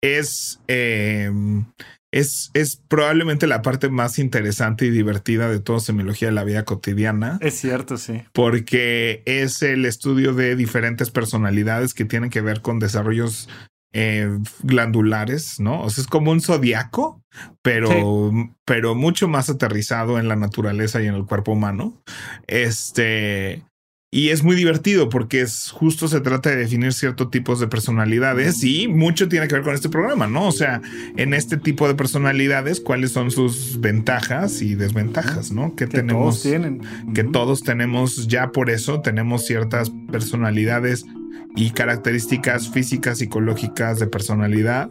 es eh, es, probablemente la parte más interesante y divertida de toda semiología de la vida cotidiana. Es cierto, sí. Porque es el estudio de diferentes personalidades que tienen que ver con desarrollos eh, glandulares, ¿no? O sea, es como un zodiaco, pero, pero mucho más aterrizado en la naturaleza y en el cuerpo humano. Este. Y es muy divertido porque es justo se trata de definir ciertos tipos de personalidades y mucho tiene que ver con este programa, ¿no? O sea, en este tipo de personalidades, cuáles son sus ventajas y desventajas, ¿no? Que, tenemos. Todos tienen. Que todos tenemos, ya por eso tenemos ciertas personalidades y características físicas, psicológicas de personalidad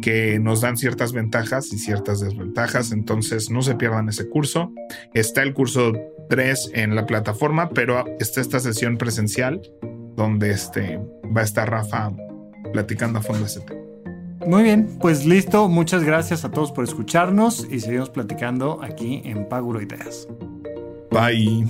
que nos dan ciertas ventajas y ciertas desventajas. Entonces, no se pierdan ese curso. Está el curso 3 en la plataforma, pero está esta sesión presencial donde este, va a estar Rafa platicando a fondo ese tema. Muy bien, pues listo. Muchas gracias a todos por escucharnos y seguimos platicando aquí en Paguro Ideas. Bye.